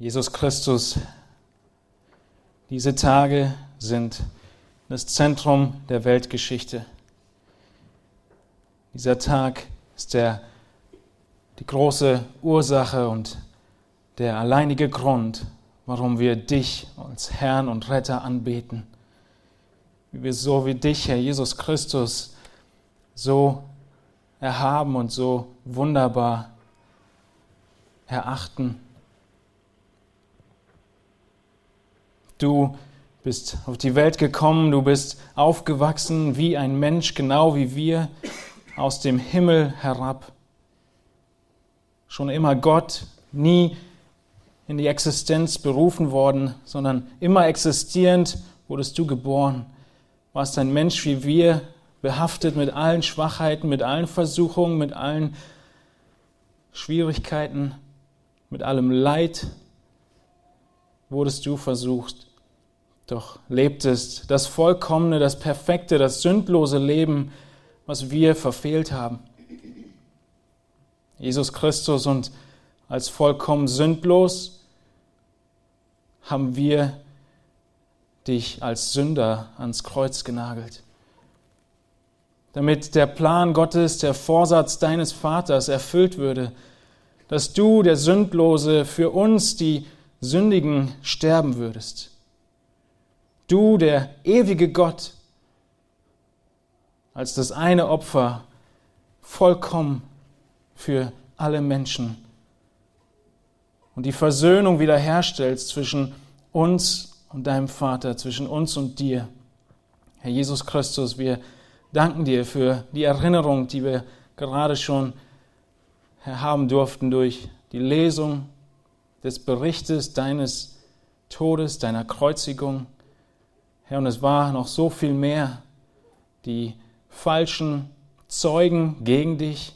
Jesus Christus, diese Tage sind das Zentrum der Weltgeschichte. Dieser Tag ist der, die große Ursache und der alleinige Grund, warum wir dich als Herrn und Retter anbeten. Wie wir so wie dich, Herr Jesus Christus, so erhaben und so wunderbar erachten. Du bist auf die Welt gekommen, du bist aufgewachsen wie ein Mensch, genau wie wir, aus dem Himmel herab. Schon immer Gott, nie in die Existenz berufen worden, sondern immer existierend wurdest du geboren. Warst ein Mensch wie wir, behaftet mit allen Schwachheiten, mit allen Versuchungen, mit allen Schwierigkeiten, mit allem Leid, wurdest du versucht doch lebtest das vollkommene, das perfekte, das sündlose Leben, was wir verfehlt haben. Jesus Christus und als vollkommen sündlos haben wir dich als Sünder ans Kreuz genagelt. Damit der Plan Gottes, der Vorsatz deines Vaters erfüllt würde, dass du, der Sündlose, für uns die Sündigen sterben würdest du, der ewige Gott, als das eine Opfer vollkommen für alle Menschen und die Versöhnung wiederherstellst zwischen uns und deinem Vater, zwischen uns und dir. Herr Jesus Christus, wir danken dir für die Erinnerung, die wir gerade schon haben durften durch die Lesung des Berichtes deines Todes, deiner Kreuzigung. Herr, und es war noch so viel mehr, die falschen Zeugen gegen dich,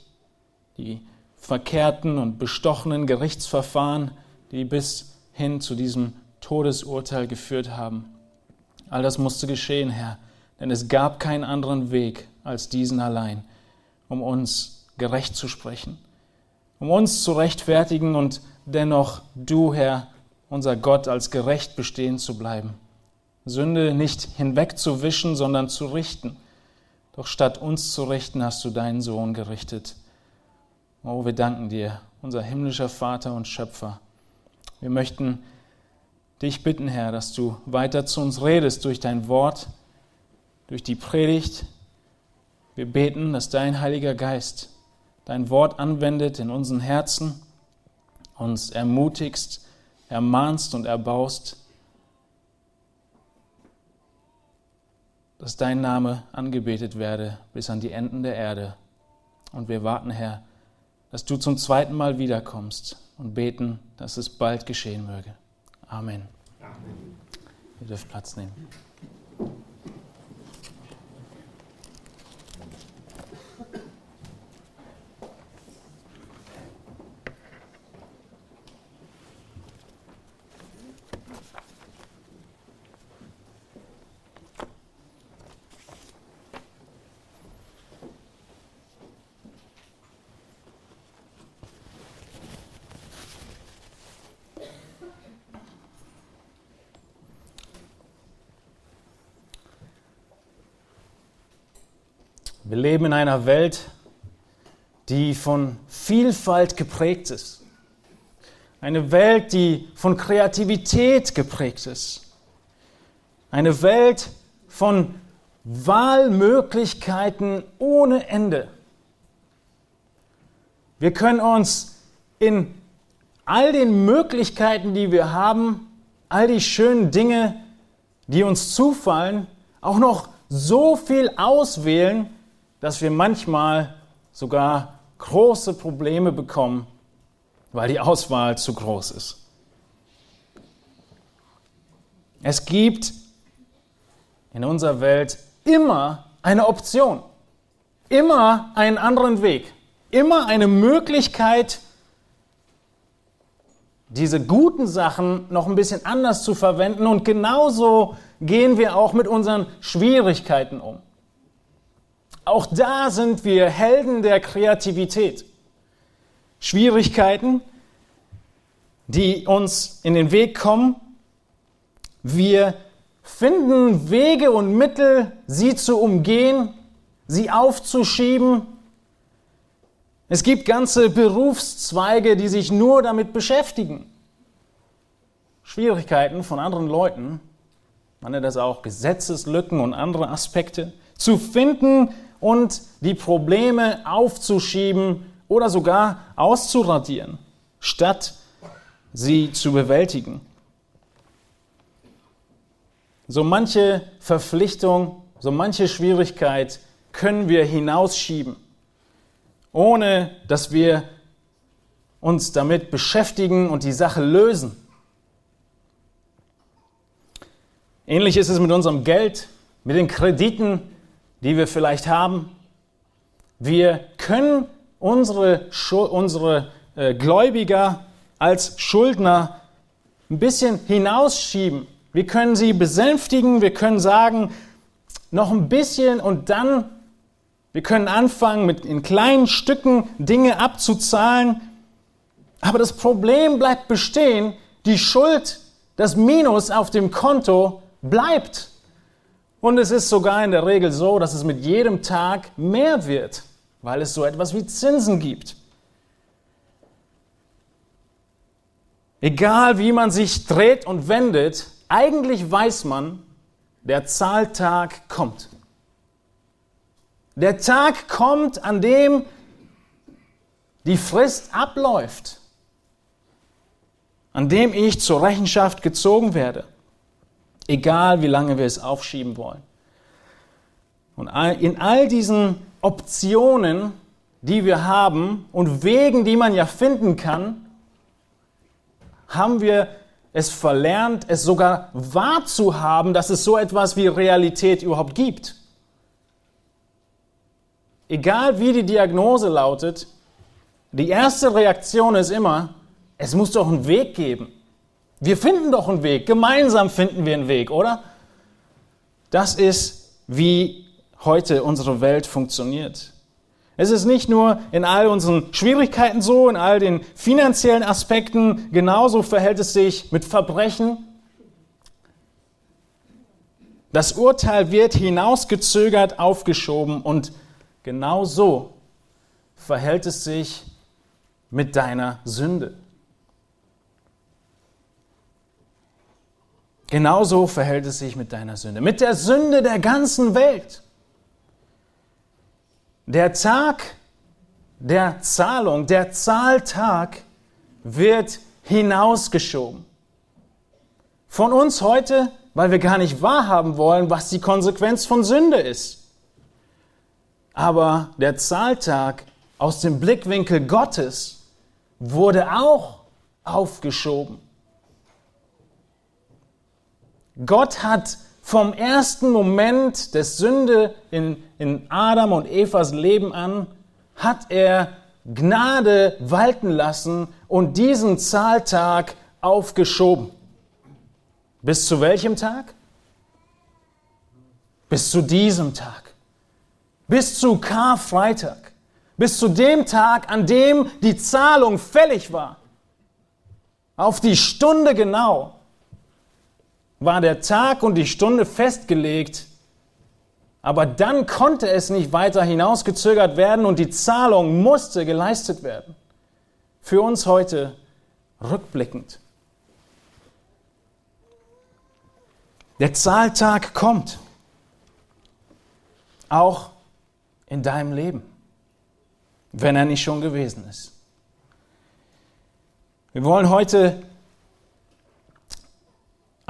die verkehrten und bestochenen Gerichtsverfahren, die bis hin zu diesem Todesurteil geführt haben. All das musste geschehen, Herr, denn es gab keinen anderen Weg als diesen allein, um uns gerecht zu sprechen, um uns zu rechtfertigen und dennoch du, Herr, unser Gott, als gerecht bestehen zu bleiben. Sünde nicht hinwegzuwischen, sondern zu richten. Doch statt uns zu richten, hast du deinen Sohn gerichtet. Oh, wir danken dir, unser himmlischer Vater und Schöpfer. Wir möchten dich bitten, Herr, dass du weiter zu uns redest durch dein Wort, durch die Predigt. Wir beten, dass dein Heiliger Geist dein Wort anwendet in unseren Herzen, uns ermutigst, ermahnst und erbaust dass dein Name angebetet werde bis an die Enden der Erde. Und wir warten, Herr, dass du zum zweiten Mal wiederkommst und beten, dass es bald geschehen möge. Amen. Amen. Ihr dürft Platz nehmen. Wir leben in einer Welt, die von Vielfalt geprägt ist. Eine Welt, die von Kreativität geprägt ist. Eine Welt von Wahlmöglichkeiten ohne Ende. Wir können uns in all den Möglichkeiten, die wir haben, all die schönen Dinge, die uns zufallen, auch noch so viel auswählen, dass wir manchmal sogar große Probleme bekommen, weil die Auswahl zu groß ist. Es gibt in unserer Welt immer eine Option, immer einen anderen Weg, immer eine Möglichkeit, diese guten Sachen noch ein bisschen anders zu verwenden. Und genauso gehen wir auch mit unseren Schwierigkeiten um. Auch da sind wir Helden der Kreativität. Schwierigkeiten, die uns in den Weg kommen. Wir finden Wege und Mittel, sie zu umgehen, sie aufzuschieben. Es gibt ganze Berufszweige, die sich nur damit beschäftigen. Schwierigkeiten von anderen Leuten, man nennt das auch Gesetzeslücken und andere Aspekte, zu finden und die Probleme aufzuschieben oder sogar auszuradieren, statt sie zu bewältigen. So manche Verpflichtung, so manche Schwierigkeit können wir hinausschieben, ohne dass wir uns damit beschäftigen und die Sache lösen. Ähnlich ist es mit unserem Geld, mit den Krediten, die wir vielleicht haben. Wir können unsere, unsere äh, Gläubiger als Schuldner ein bisschen hinausschieben. Wir können sie besänftigen, wir können sagen, noch ein bisschen und dann, wir können anfangen, mit in kleinen Stücken Dinge abzuzahlen. Aber das Problem bleibt bestehen, die Schuld, das Minus auf dem Konto bleibt. Und es ist sogar in der Regel so, dass es mit jedem Tag mehr wird, weil es so etwas wie Zinsen gibt. Egal wie man sich dreht und wendet, eigentlich weiß man, der Zahltag kommt. Der Tag kommt, an dem die Frist abläuft, an dem ich zur Rechenschaft gezogen werde, egal wie lange wir es aufschieben wollen. Und in all diesen Optionen, die wir haben und Wegen, die man ja finden kann, haben wir es verlernt, es sogar wahrzuhaben, dass es so etwas wie Realität überhaupt gibt. Egal wie die Diagnose lautet, die erste Reaktion ist immer, es muss doch einen Weg geben. Wir finden doch einen Weg, gemeinsam finden wir einen Weg, oder? Das ist, wie heute unsere Welt funktioniert. Es ist nicht nur in all unseren Schwierigkeiten so, in all den finanziellen Aspekten, genauso verhält es sich mit Verbrechen. Das Urteil wird hinausgezögert, aufgeschoben und genauso verhält es sich mit deiner Sünde. Genauso verhält es sich mit deiner Sünde, mit der Sünde der ganzen Welt. Der Tag der Zahlung, der Zahltag wird hinausgeschoben. Von uns heute, weil wir gar nicht wahrhaben wollen, was die Konsequenz von Sünde ist. Aber der Zahltag aus dem Blickwinkel Gottes wurde auch aufgeschoben. Gott hat vom ersten Moment der Sünde in, in Adam und Evas Leben an, hat er Gnade walten lassen und diesen Zahltag aufgeschoben. Bis zu welchem Tag? Bis zu diesem Tag. Bis zu Karfreitag. Bis zu dem Tag, an dem die Zahlung fällig war. Auf die Stunde genau war der Tag und die Stunde festgelegt, aber dann konnte es nicht weiter hinausgezögert werden und die Zahlung musste geleistet werden. Für uns heute rückblickend. Der Zahltag kommt, auch in deinem Leben, wenn er nicht schon gewesen ist. Wir wollen heute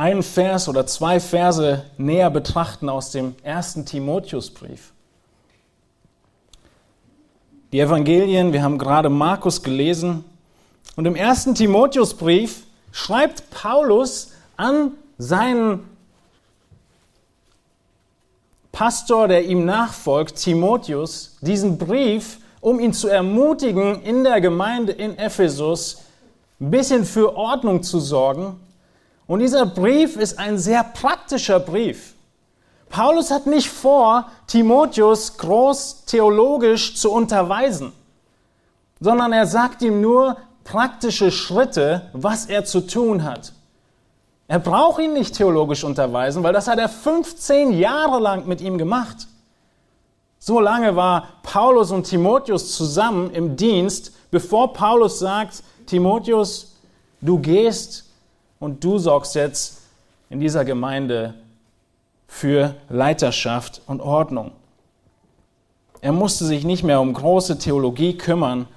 einen Vers oder zwei Verse näher betrachten aus dem ersten Timotheusbrief. Die Evangelien, wir haben gerade Markus gelesen, und im ersten Timotheusbrief schreibt Paulus an seinen Pastor, der ihm nachfolgt, Timotheus, diesen Brief, um ihn zu ermutigen, in der Gemeinde in Ephesus ein bisschen für Ordnung zu sorgen und dieser Brief ist ein sehr praktischer Brief. Paulus hat nicht vor, Timotheus groß theologisch zu unterweisen, sondern er sagt ihm nur, praktische Schritte, was er zu tun hat. Er braucht ihn nicht theologisch unterweisen, weil das hat er 15 Jahre lang mit ihm gemacht. So lange war Paulus und Timotheus zusammen im Dienst, bevor Paulus sagt, Timotheus, du gehst und du sorgst jetzt in dieser Gemeinde für Leiterschaft und Ordnung. Er musste sich nicht mehr um große Theologie kümmern,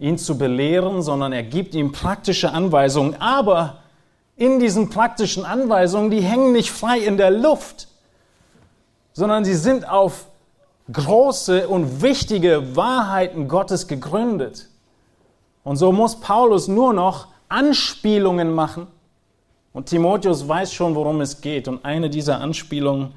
ihn zu belehren, sondern er gibt ihm praktische Anweisungen. Aber in diesen praktischen Anweisungen, die hängen nicht frei in der Luft, sondern sie sind auf große und wichtige Wahrheiten Gottes gegründet. Und so muss Paulus nur noch Anspielungen machen. Und Timotheus weiß schon, worum es geht. Und eine dieser Anspielungen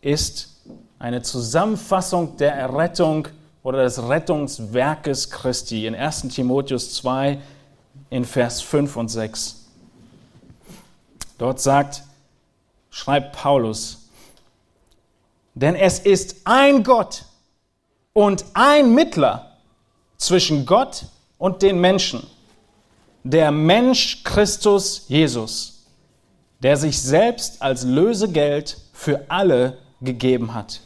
ist eine Zusammenfassung der Errettung oder des Rettungswerkes Christi in 1 Timotheus 2 in Vers 5 und 6. Dort sagt, schreibt Paulus, denn es ist ein Gott und ein Mittler zwischen Gott und den Menschen, der Mensch Christus Jesus, der sich selbst als Lösegeld für alle gegeben hat.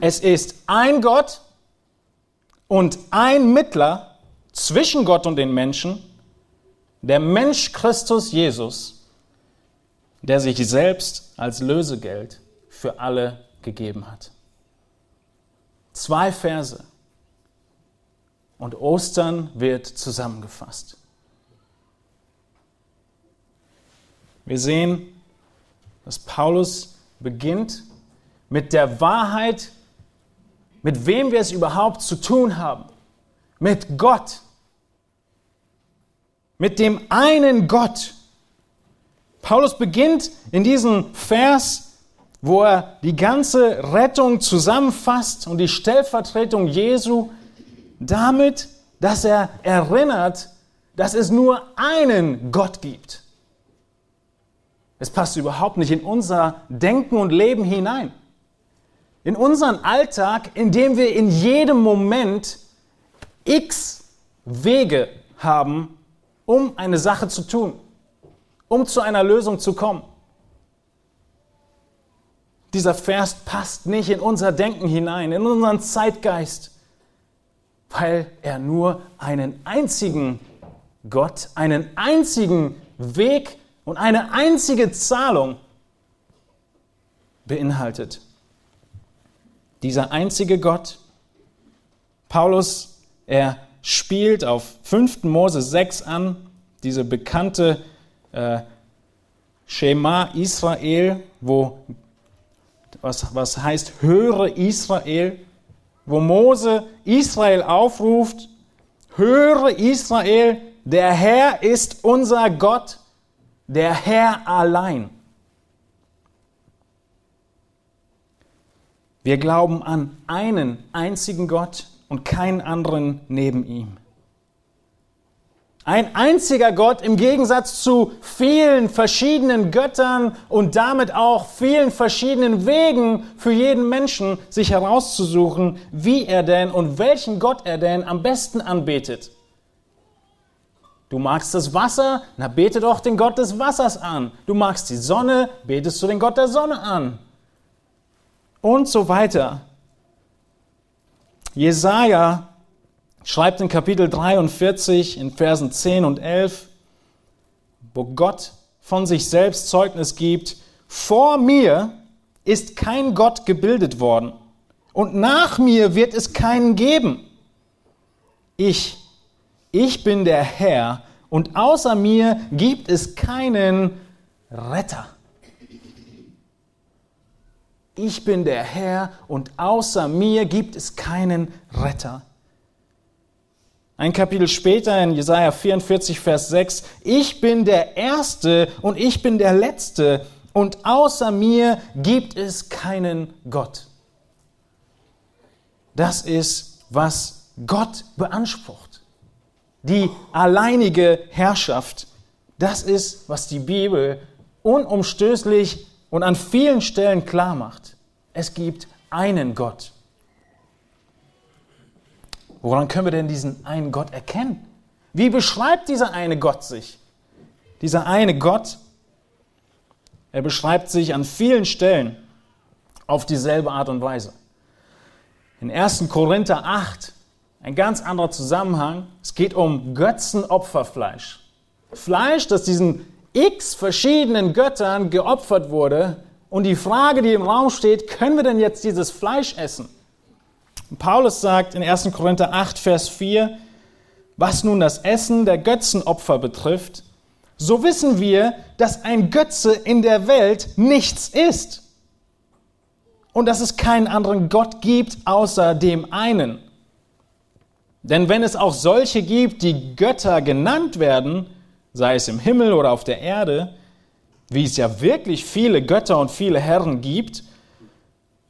Es ist ein Gott und ein Mittler zwischen Gott und den Menschen, der Mensch Christus Jesus, der sich selbst als Lösegeld für alle gegeben hat. Zwei Verse. Und Ostern wird zusammengefasst. Wir sehen, dass Paulus beginnt mit der Wahrheit mit wem wir es überhaupt zu tun haben. Mit Gott. Mit dem einen Gott. Paulus beginnt in diesem Vers, wo er die ganze Rettung zusammenfasst und die Stellvertretung Jesu damit, dass er erinnert, dass es nur einen Gott gibt. Es passt überhaupt nicht in unser Denken und Leben hinein in unseren Alltag, in dem wir in jedem Moment x Wege haben, um eine Sache zu tun, um zu einer Lösung zu kommen. Dieser Vers passt nicht in unser Denken hinein, in unseren Zeitgeist, weil er nur einen einzigen Gott, einen einzigen Weg und eine einzige Zahlung beinhaltet dieser einzige Gott. Paulus, er spielt auf 5. Mose 6 an, diese bekannte äh, Schema Israel, wo was, was heißt höre Israel, wo Mose Israel aufruft, höre Israel, der Herr ist unser Gott, der Herr allein. Wir glauben an einen einzigen Gott und keinen anderen neben ihm. Ein einziger Gott im Gegensatz zu vielen verschiedenen Göttern und damit auch vielen verschiedenen Wegen für jeden Menschen, sich herauszusuchen, wie er denn und welchen Gott er denn am besten anbetet. Du magst das Wasser, na bete doch den Gott des Wassers an. Du magst die Sonne, betest du den Gott der Sonne an und so weiter. Jesaja schreibt in Kapitel 43 in Versen 10 und 11, wo Gott von sich selbst Zeugnis gibt, vor mir ist kein Gott gebildet worden und nach mir wird es keinen geben. Ich, ich bin der Herr und außer mir gibt es keinen Retter ich bin der Herr und außer mir gibt es keinen Retter. Ein Kapitel später in Jesaja 44, Vers 6, ich bin der Erste und ich bin der Letzte und außer mir gibt es keinen Gott. Das ist, was Gott beansprucht. Die alleinige Herrschaft. Das ist, was die Bibel unumstößlich und an vielen Stellen klar macht, es gibt einen Gott. Woran können wir denn diesen einen Gott erkennen? Wie beschreibt dieser eine Gott sich? Dieser eine Gott, er beschreibt sich an vielen Stellen auf dieselbe Art und Weise. In 1. Korinther 8, ein ganz anderer Zusammenhang, es geht um Götzenopferfleisch. Fleisch, das diesen x verschiedenen Göttern geopfert wurde. Und die Frage, die im Raum steht, können wir denn jetzt dieses Fleisch essen? Paulus sagt in 1. Korinther 8, Vers 4, was nun das Essen der Götzenopfer betrifft, so wissen wir, dass ein Götze in der Welt nichts ist und dass es keinen anderen Gott gibt außer dem einen. Denn wenn es auch solche gibt, die Götter genannt werden, sei es im Himmel oder auf der Erde, wie es ja wirklich viele Götter und viele Herren gibt,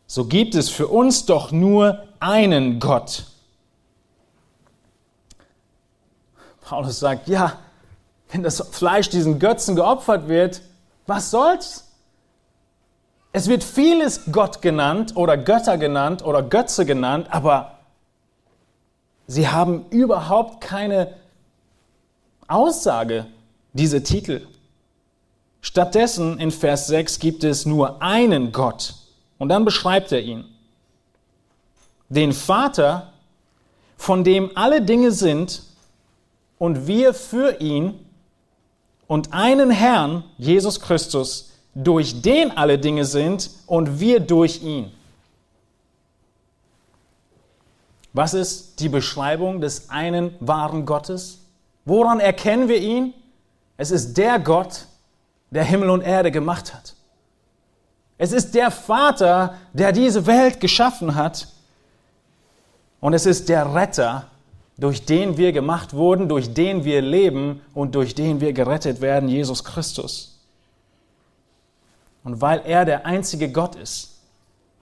so gibt es für uns doch nur einen Gott. Paulus sagt, ja, wenn das Fleisch diesen Götzen geopfert wird, was soll's? Es wird vieles Gott genannt oder Götter genannt oder Götze genannt, aber sie haben überhaupt keine Aussage, diese Titel. Stattdessen in Vers 6 gibt es nur einen Gott und dann beschreibt er ihn. Den Vater, von dem alle Dinge sind und wir für ihn und einen Herrn, Jesus Christus, durch den alle Dinge sind und wir durch ihn. Was ist die Beschreibung des einen wahren Gottes? Woran erkennen wir ihn? Es ist der Gott, der Himmel und Erde gemacht hat. Es ist der Vater, der diese Welt geschaffen hat. Und es ist der Retter, durch den wir gemacht wurden, durch den wir leben und durch den wir gerettet werden, Jesus Christus. Und weil er der einzige Gott ist,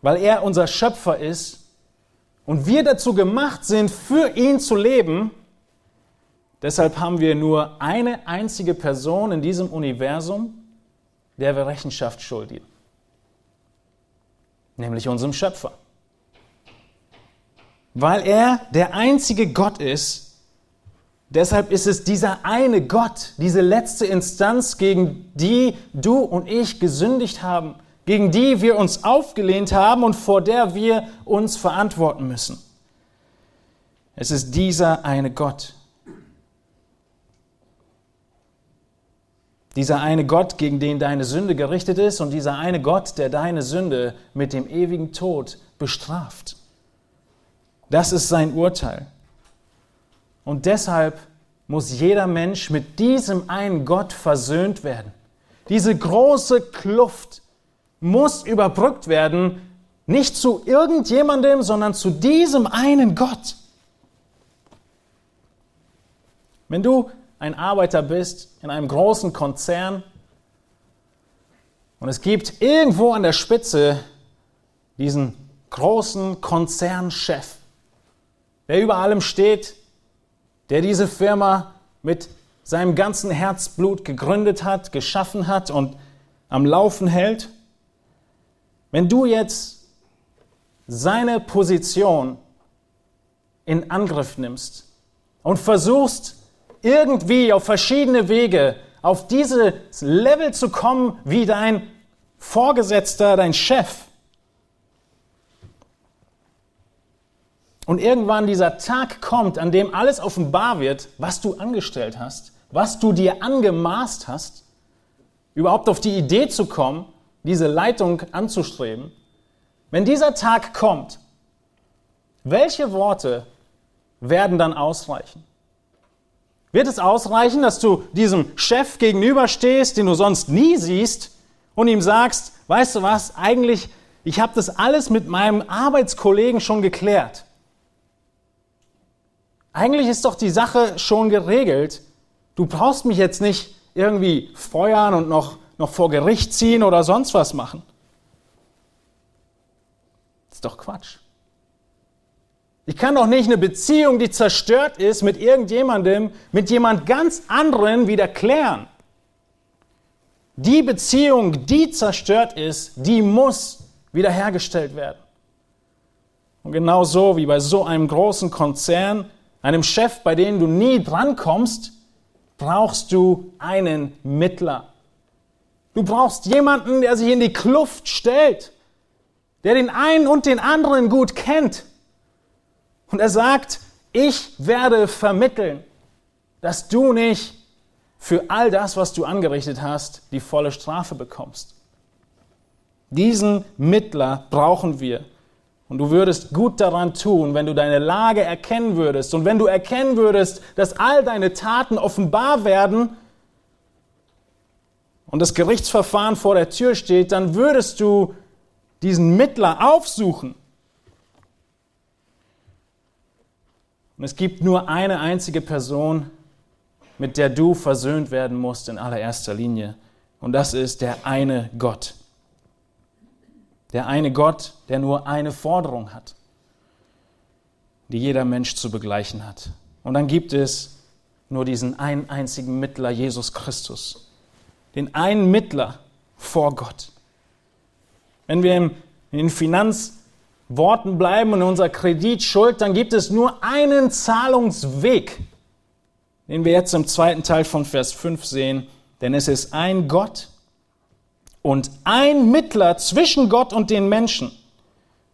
weil er unser Schöpfer ist und wir dazu gemacht sind, für ihn zu leben, deshalb haben wir nur eine einzige Person in diesem Universum, der wir Rechenschaft schulden, nämlich unserem Schöpfer. Weil er der einzige Gott ist, deshalb ist es dieser eine Gott, diese letzte Instanz, gegen die du und ich gesündigt haben, gegen die wir uns aufgelehnt haben und vor der wir uns verantworten müssen. Es ist dieser eine Gott. Dieser eine Gott, gegen den deine Sünde gerichtet ist und dieser eine Gott, der deine Sünde mit dem ewigen Tod bestraft. Das ist sein Urteil. Und deshalb muss jeder Mensch mit diesem einen Gott versöhnt werden. Diese große Kluft muss überbrückt werden, nicht zu irgendjemandem, sondern zu diesem einen Gott. Wenn du ein Arbeiter bist in einem großen Konzern und es gibt irgendwo an der Spitze diesen großen Konzernchef, der über allem steht, der diese Firma mit seinem ganzen Herzblut gegründet hat, geschaffen hat und am Laufen hält. Wenn du jetzt seine Position in Angriff nimmst und versuchst irgendwie auf verschiedene Wege auf dieses Level zu kommen wie dein Vorgesetzter, dein Chef, Und irgendwann dieser Tag kommt, an dem alles offenbar wird, was du angestellt hast, was du dir angemaßt hast, überhaupt auf die Idee zu kommen, diese Leitung anzustreben. Wenn dieser Tag kommt, welche Worte werden dann ausreichen? Wird es ausreichen, dass du diesem Chef gegenüberstehst, den du sonst nie siehst, und ihm sagst, weißt du was, eigentlich, ich habe das alles mit meinem Arbeitskollegen schon geklärt. Eigentlich ist doch die Sache schon geregelt. Du brauchst mich jetzt nicht irgendwie feuern und noch, noch vor Gericht ziehen oder sonst was machen. Ist doch Quatsch. Ich kann doch nicht eine Beziehung, die zerstört ist, mit irgendjemandem, mit jemand ganz anderen wieder klären. Die Beziehung, die zerstört ist, die muss wiederhergestellt werden. Und genau so wie bei so einem großen Konzern, einem Chef, bei dem du nie drankommst, brauchst du einen Mittler. Du brauchst jemanden, der sich in die Kluft stellt, der den einen und den anderen gut kennt. Und er sagt, ich werde vermitteln, dass du nicht für all das, was du angerichtet hast, die volle Strafe bekommst. Diesen Mittler brauchen wir. Und du würdest gut daran tun, wenn du deine Lage erkennen würdest und wenn du erkennen würdest, dass all deine Taten offenbar werden und das Gerichtsverfahren vor der Tür steht, dann würdest du diesen Mittler aufsuchen. Und es gibt nur eine einzige Person, mit der du versöhnt werden musst in allererster Linie. Und das ist der eine Gott. Der eine Gott, der nur eine Forderung hat, die jeder Mensch zu begleichen hat. Und dann gibt es nur diesen einen einzigen Mittler, Jesus Christus. Den einen Mittler vor Gott. Wenn wir in den Finanzworten bleiben und in unserer Kreditschuld, dann gibt es nur einen Zahlungsweg, den wir jetzt im zweiten Teil von Vers 5 sehen. Denn es ist ein Gott, und ein Mittler zwischen Gott und den Menschen,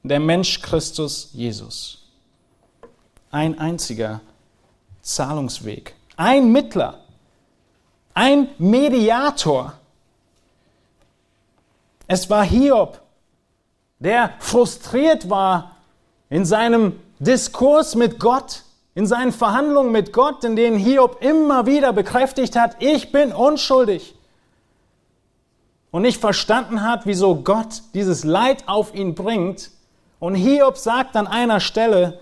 der Mensch Christus Jesus. Ein einziger Zahlungsweg, ein Mittler, ein Mediator. Es war Hiob, der frustriert war in seinem Diskurs mit Gott, in seinen Verhandlungen mit Gott, in denen Hiob immer wieder bekräftigt hat, ich bin unschuldig und nicht verstanden hat, wieso Gott dieses Leid auf ihn bringt. Und Hiob sagt an einer Stelle,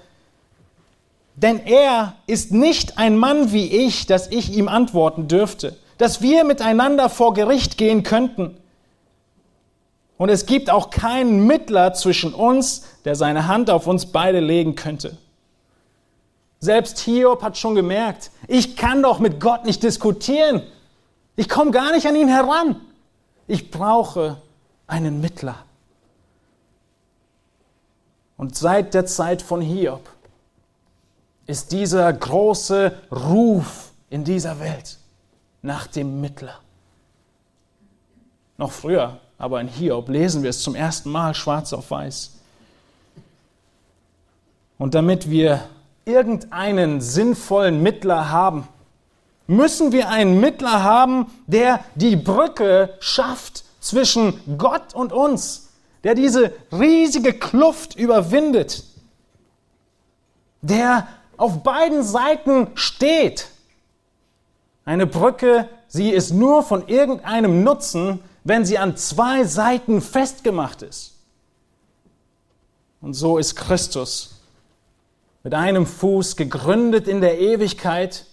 denn er ist nicht ein Mann wie ich, dass ich ihm antworten dürfte, dass wir miteinander vor Gericht gehen könnten. Und es gibt auch keinen Mittler zwischen uns, der seine Hand auf uns beide legen könnte. Selbst Hiob hat schon gemerkt, ich kann doch mit Gott nicht diskutieren. Ich komme gar nicht an ihn heran. Ich brauche einen Mittler. Und seit der Zeit von Hiob ist dieser große Ruf in dieser Welt nach dem Mittler. Noch früher, aber in Hiob lesen wir es zum ersten Mal schwarz auf weiß. Und damit wir irgendeinen sinnvollen Mittler haben, müssen wir einen Mittler haben, der die Brücke schafft zwischen Gott und uns, der diese riesige Kluft überwindet, der auf beiden Seiten steht. Eine Brücke, sie ist nur von irgendeinem Nutzen, wenn sie an zwei Seiten festgemacht ist. Und so ist Christus mit einem Fuß gegründet in der Ewigkeit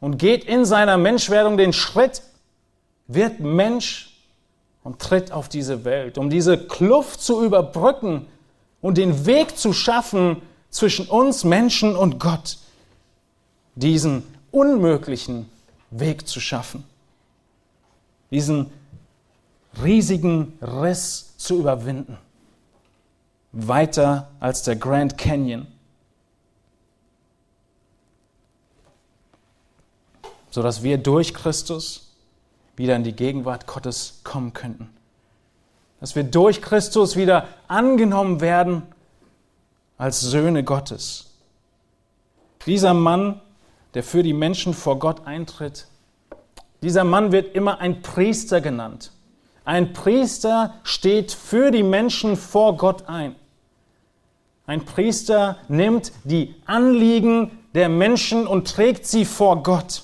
und geht in seiner Menschwerdung den Schritt, wird Mensch und tritt auf diese Welt, um diese Kluft zu überbrücken und den Weg zu schaffen zwischen uns Menschen und Gott, diesen unmöglichen Weg zu schaffen, diesen riesigen Riss zu überwinden, weiter als der Grand Canyon sodass wir durch Christus wieder in die Gegenwart Gottes kommen könnten. Dass wir durch Christus wieder angenommen werden als Söhne Gottes. Dieser Mann, der für die Menschen vor Gott eintritt, dieser Mann wird immer ein Priester genannt. Ein Priester steht für die Menschen vor Gott ein. Ein Priester nimmt die Anliegen der Menschen und trägt sie vor Gott.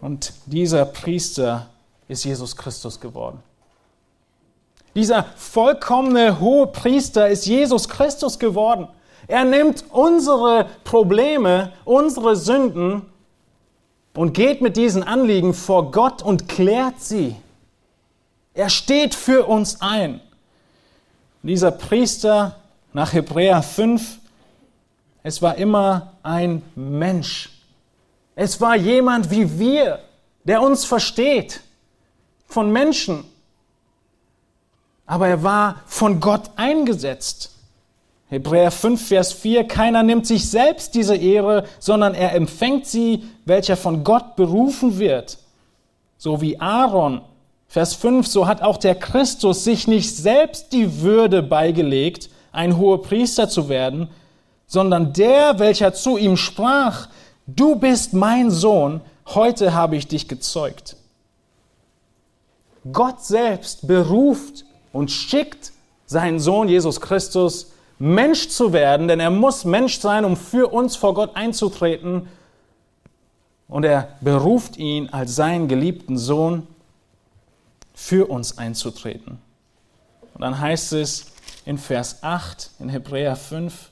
Und dieser Priester ist Jesus Christus geworden. Dieser vollkommene hohe Priester ist Jesus Christus geworden. Er nimmt unsere Probleme, unsere Sünden und geht mit diesen Anliegen vor Gott und klärt sie. Er steht für uns ein. Dieser Priester nach Hebräer 5, es war immer ein Mensch. Es war jemand wie wir, der uns versteht, von Menschen. Aber er war von Gott eingesetzt. Hebräer 5, Vers 4, keiner nimmt sich selbst diese Ehre, sondern er empfängt sie, welcher von Gott berufen wird. So wie Aaron. Vers 5, so hat auch der Christus sich nicht selbst die Würde beigelegt, ein hoher Priester zu werden, sondern der, welcher zu ihm sprach, du bist mein Sohn, heute habe ich dich gezeugt. Gott selbst beruft und schickt seinen Sohn Jesus Christus, Mensch zu werden, denn er muss Mensch sein, um für uns vor Gott einzutreten. Und er beruft ihn als seinen geliebten Sohn, für uns einzutreten. Und dann heißt es in Vers 8 in Hebräer 5,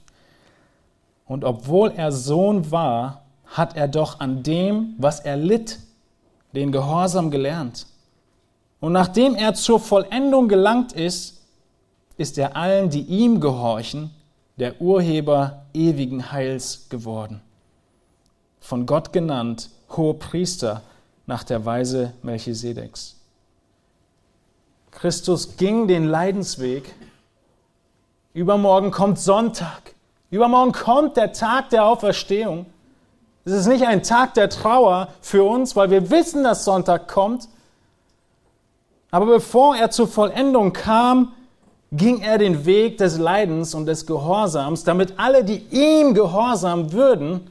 und obwohl er Sohn war, hat er doch an dem, was er litt, den Gehorsam gelernt. Und nachdem er zur Vollendung gelangt ist, ist er allen, die ihm gehorchen, der Urheber ewigen Heils geworden. Von Gott genannt, hoher Priester nach der Weise Melchisedeks. Christus ging den Leidensweg. Übermorgen kommt Sonntag. Übermorgen kommt der Tag der Auferstehung. Es ist nicht ein Tag der Trauer für uns, weil wir wissen, dass Sonntag kommt. Aber bevor er zur Vollendung kam, ging er den Weg des Leidens und des Gehorsams, damit alle, die ihm gehorsam würden,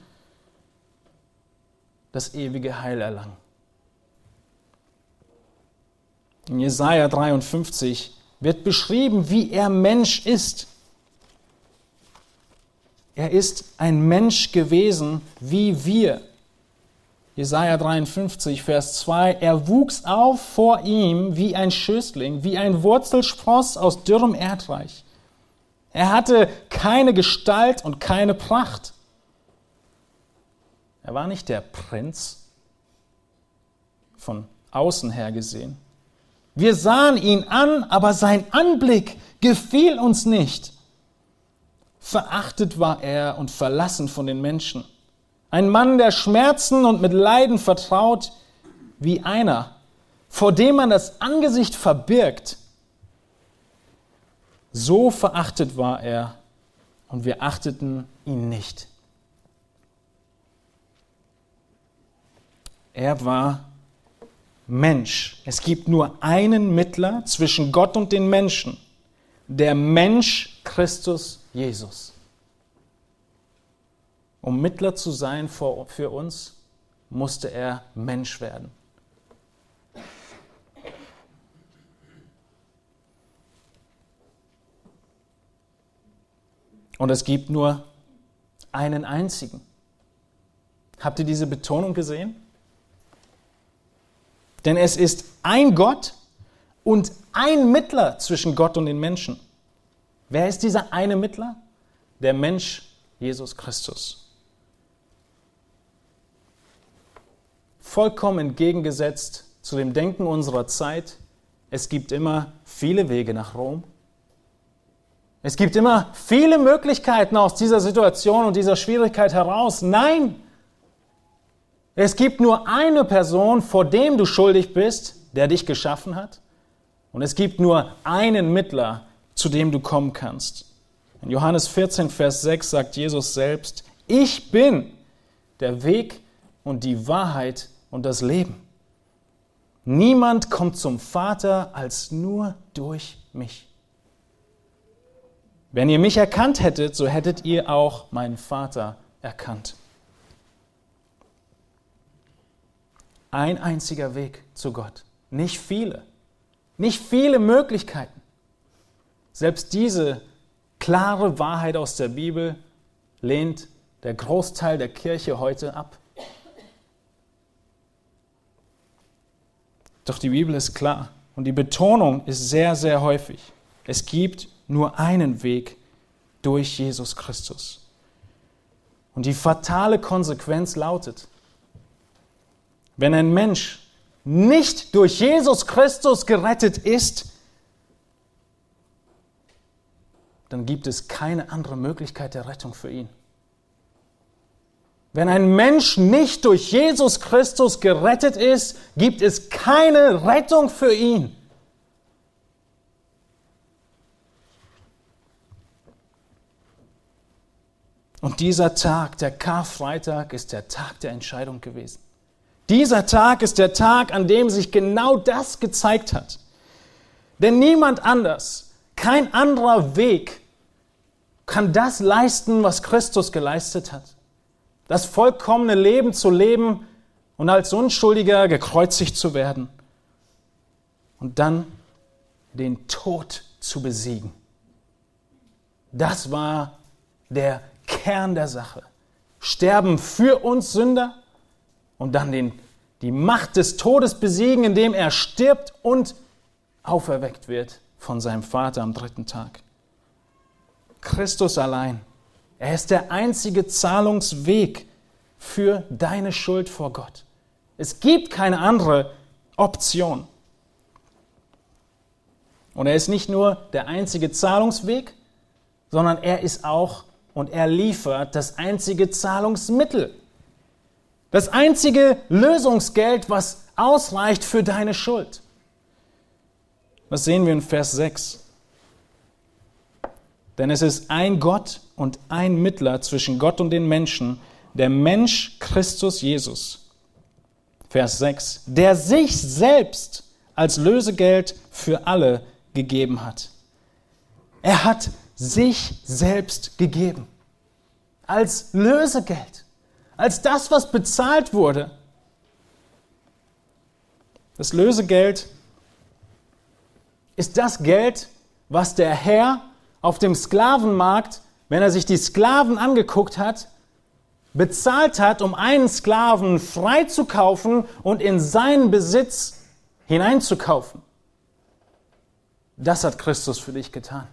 das ewige Heil erlangen. In Jesaja 53 wird beschrieben, wie er Mensch ist. Er ist ein Mensch gewesen wie wir. Jesaja 53, Vers 2, er wuchs auf vor ihm wie ein Schößling, wie ein Wurzelspross aus dürrem Erdreich. Er hatte keine Gestalt und keine Pracht. Er war nicht der Prinz von außen her gesehen. Wir sahen ihn an, aber sein Anblick gefiel uns nicht. Verachtet war er und verlassen von den Menschen. Ein Mann, der Schmerzen und mit Leiden vertraut, wie einer, vor dem man das Angesicht verbirgt. So verachtet war er und wir achteten ihn nicht. Er war Mensch. Es gibt nur einen Mittler zwischen Gott und den Menschen, der Mensch Christus Jesus. Um Mittler zu sein für uns, musste er Mensch werden. Und es gibt nur einen einzigen. Habt ihr diese Betonung gesehen? Denn es ist ein Gott und ein Mittler zwischen Gott und den Menschen. Wer ist dieser eine Mittler? Der Mensch Jesus Christus. vollkommen entgegengesetzt zu dem Denken unserer Zeit. Es gibt immer viele Wege nach Rom. Es gibt immer viele Möglichkeiten aus dieser Situation und dieser Schwierigkeit heraus. Nein! Es gibt nur eine Person, vor dem du schuldig bist, der dich geschaffen hat. Und es gibt nur einen Mittler, zu dem du kommen kannst. In Johannes 14, Vers 6 sagt Jesus selbst, ich bin der Weg und die Wahrheit und das Leben. Niemand kommt zum Vater als nur durch mich. Wenn ihr mich erkannt hättet, so hättet ihr auch meinen Vater erkannt. Ein einziger Weg zu Gott, nicht viele, nicht viele Möglichkeiten. Selbst diese klare Wahrheit aus der Bibel lehnt der Großteil der Kirche heute ab. Doch die Bibel ist klar und die Betonung ist sehr, sehr häufig. Es gibt nur einen Weg durch Jesus Christus. Und die fatale Konsequenz lautet, wenn ein Mensch nicht durch Jesus Christus gerettet ist, dann gibt es keine andere Möglichkeit der Rettung für ihn. Wenn ein Mensch nicht durch Jesus Christus gerettet ist, gibt es keine Rettung für ihn. Und dieser Tag, der Karfreitag, ist der Tag der Entscheidung gewesen. Dieser Tag ist der Tag, an dem sich genau das gezeigt hat. Denn niemand anders, kein anderer Weg kann das leisten, was Christus geleistet hat. Das vollkommene Leben zu leben und als Unschuldiger gekreuzigt zu werden und dann den Tod zu besiegen. Das war der Kern der Sache. Sterben für uns Sünder und dann den, die Macht des Todes besiegen, indem er stirbt und auferweckt wird von seinem Vater am dritten Tag. Christus allein. Er ist der einzige Zahlungsweg für deine Schuld vor Gott. Es gibt keine andere Option. Und er ist nicht nur der einzige Zahlungsweg, sondern er ist auch und er liefert das einzige Zahlungsmittel. Das einzige Lösungsgeld, was ausreicht für deine Schuld. Was sehen wir in Vers 6? Denn es ist ein Gott und ein Mittler zwischen Gott und den Menschen, der Mensch Christus Jesus. Vers 6. Der sich selbst als Lösegeld für alle gegeben hat. Er hat sich selbst gegeben. Als Lösegeld. Als das, was bezahlt wurde. Das Lösegeld ist das Geld, was der Herr auf dem Sklavenmarkt, wenn er sich die Sklaven angeguckt hat, bezahlt hat, um einen Sklaven freizukaufen und in seinen Besitz hineinzukaufen. Das hat Christus für dich getan.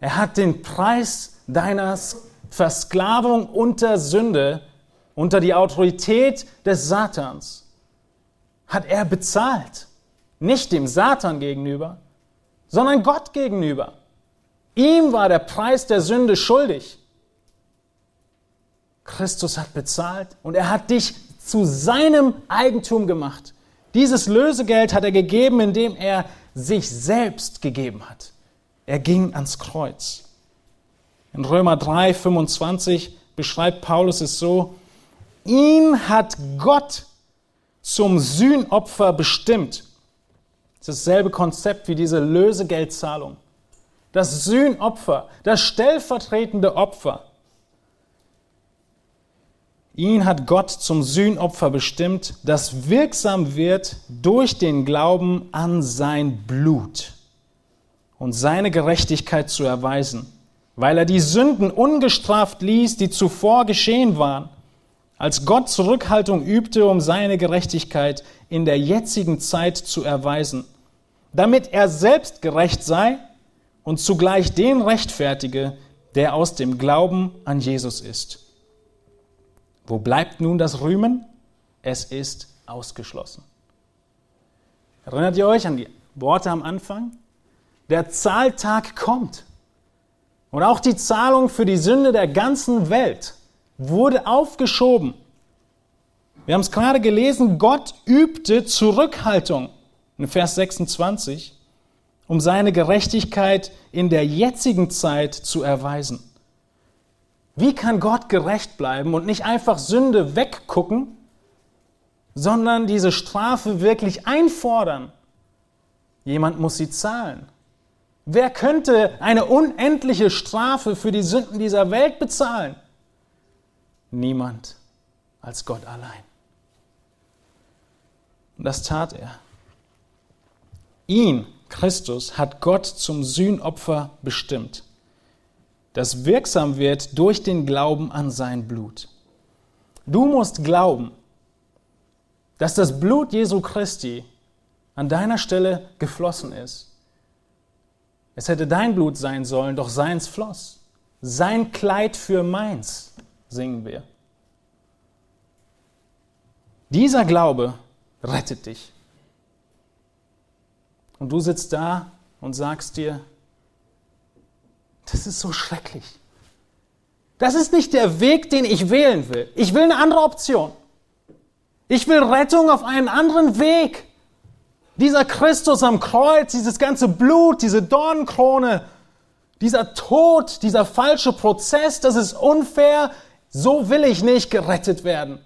Er hat den Preis deiner Versklavung unter Sünde, unter die Autorität des Satans, hat er bezahlt. Nicht dem Satan gegenüber, sondern Gott gegenüber. Ihm war der Preis der Sünde schuldig. Christus hat bezahlt und er hat dich zu seinem Eigentum gemacht. Dieses Lösegeld hat er gegeben, indem er sich selbst gegeben hat. Er ging ans Kreuz. In Römer 3, 25 beschreibt Paulus es so, ihn hat Gott zum Sühnopfer bestimmt das ist dasselbe Konzept wie diese Lösegeldzahlung. Das Sühnopfer, das stellvertretende Opfer. Ihn hat Gott zum Sühnopfer bestimmt, das wirksam wird durch den Glauben an sein Blut und seine Gerechtigkeit zu erweisen, weil er die Sünden ungestraft ließ, die zuvor geschehen waren, als Gott Zurückhaltung übte, um seine Gerechtigkeit in der jetzigen Zeit zu erweisen, damit er selbst gerecht sei und zugleich den rechtfertige, der aus dem Glauben an Jesus ist. Wo bleibt nun das Rühmen? Es ist ausgeschlossen. Erinnert ihr euch an die Worte am Anfang? Der Zahltag kommt. Und auch die Zahlung für die Sünde der ganzen Welt wurde aufgeschoben. Wir haben es gerade gelesen, Gott übte Zurückhaltung in Vers 26, um seine Gerechtigkeit in der jetzigen Zeit zu erweisen. Wie kann Gott gerecht bleiben und nicht einfach Sünde weggucken, sondern diese Strafe wirklich einfordern? Jemand muss sie zahlen. Wer könnte eine unendliche Strafe für die Sünden dieser Welt bezahlen? Niemand als Gott allein. Und das tat er. Ihn, Christus, hat Gott zum Sühnopfer bestimmt, das wirksam wird durch den Glauben an sein Blut. Du musst glauben, dass das Blut Jesu Christi an deiner Stelle geflossen ist. Es hätte dein Blut sein sollen, doch seins floss. Sein Kleid für meins, singen wir. Dieser Glaube rettet dich. Und du sitzt da und sagst dir, das ist so schrecklich. Das ist nicht der Weg, den ich wählen will. Ich will eine andere Option. Ich will Rettung auf einen anderen Weg. Dieser Christus am Kreuz, dieses ganze Blut, diese Dornenkrone, Dieser Tod, dieser falsche Prozess, das ist unfair, so will ich nicht gerettet werden.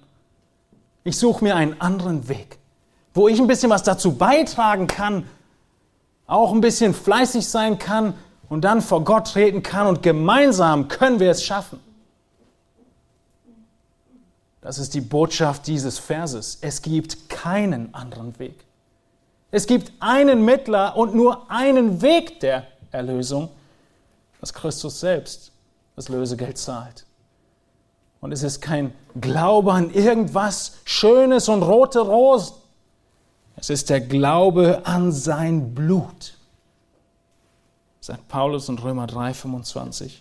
Ich suche mir einen anderen Weg, wo ich ein bisschen was dazu beitragen kann, auch ein bisschen fleißig sein kann und dann vor Gott treten kann und gemeinsam können wir es schaffen. Das ist die Botschaft dieses Verses. Es gibt keinen anderen Weg. Es gibt einen Mittler und nur einen Weg der Erlösung, dass Christus selbst das Lösegeld zahlt. Und es ist kein Glaube an irgendwas Schönes und rote Rosen. Es ist der Glaube an sein Blut, sagt Paulus in Römer 3, 25.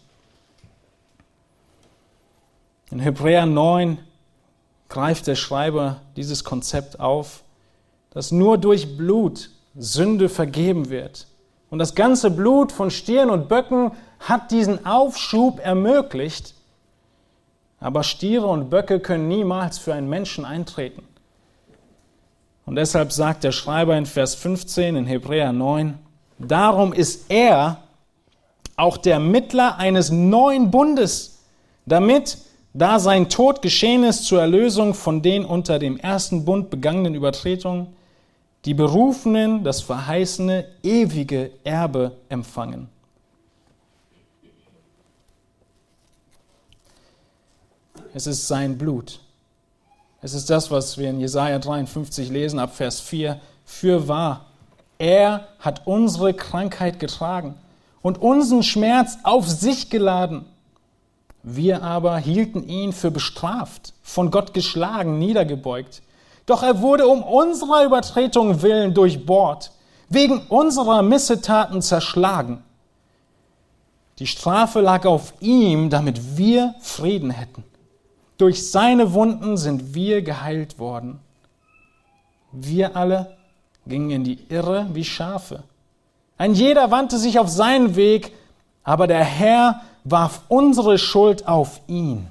In Hebräer 9 greift der Schreiber dieses Konzept auf, dass nur durch Blut Sünde vergeben wird. Und das ganze Blut von Stieren und Böcken hat diesen Aufschub ermöglicht. Aber Stiere und Böcke können niemals für einen Menschen eintreten. Und deshalb sagt der Schreiber in Vers 15 in Hebräer 9, darum ist er auch der Mittler eines neuen Bundes, damit da sein Tod geschehen ist zur Erlösung von den unter dem ersten Bund begangenen Übertretungen, die Berufenen das verheißene ewige Erbe empfangen. Es ist sein Blut. Es ist das, was wir in Jesaja 53 lesen, ab Vers 4. Für wahr, er hat unsere Krankheit getragen und unseren Schmerz auf sich geladen. Wir aber hielten ihn für bestraft, von Gott geschlagen, niedergebeugt. Doch er wurde um unserer Übertretung willen durchbohrt, wegen unserer Missetaten zerschlagen. Die Strafe lag auf ihm, damit wir Frieden hätten. Durch seine Wunden sind wir geheilt worden. Wir alle gingen in die Irre wie Schafe. Ein jeder wandte sich auf seinen Weg, aber der Herr warf unsere Schuld auf ihn.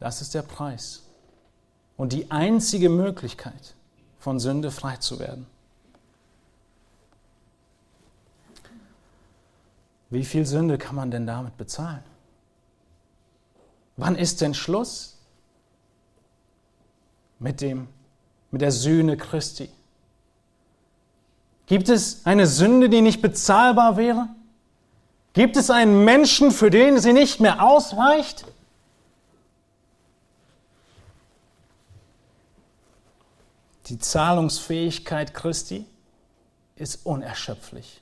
Das ist der Preis und die einzige Möglichkeit, von Sünde frei zu werden. Wie viel Sünde kann man denn damit bezahlen? Wann ist denn Schluss mit, dem, mit der Sühne Christi? Gibt es eine Sünde, die nicht bezahlbar wäre? Gibt es einen Menschen, für den sie nicht mehr ausreicht? Die Zahlungsfähigkeit Christi ist unerschöpflich.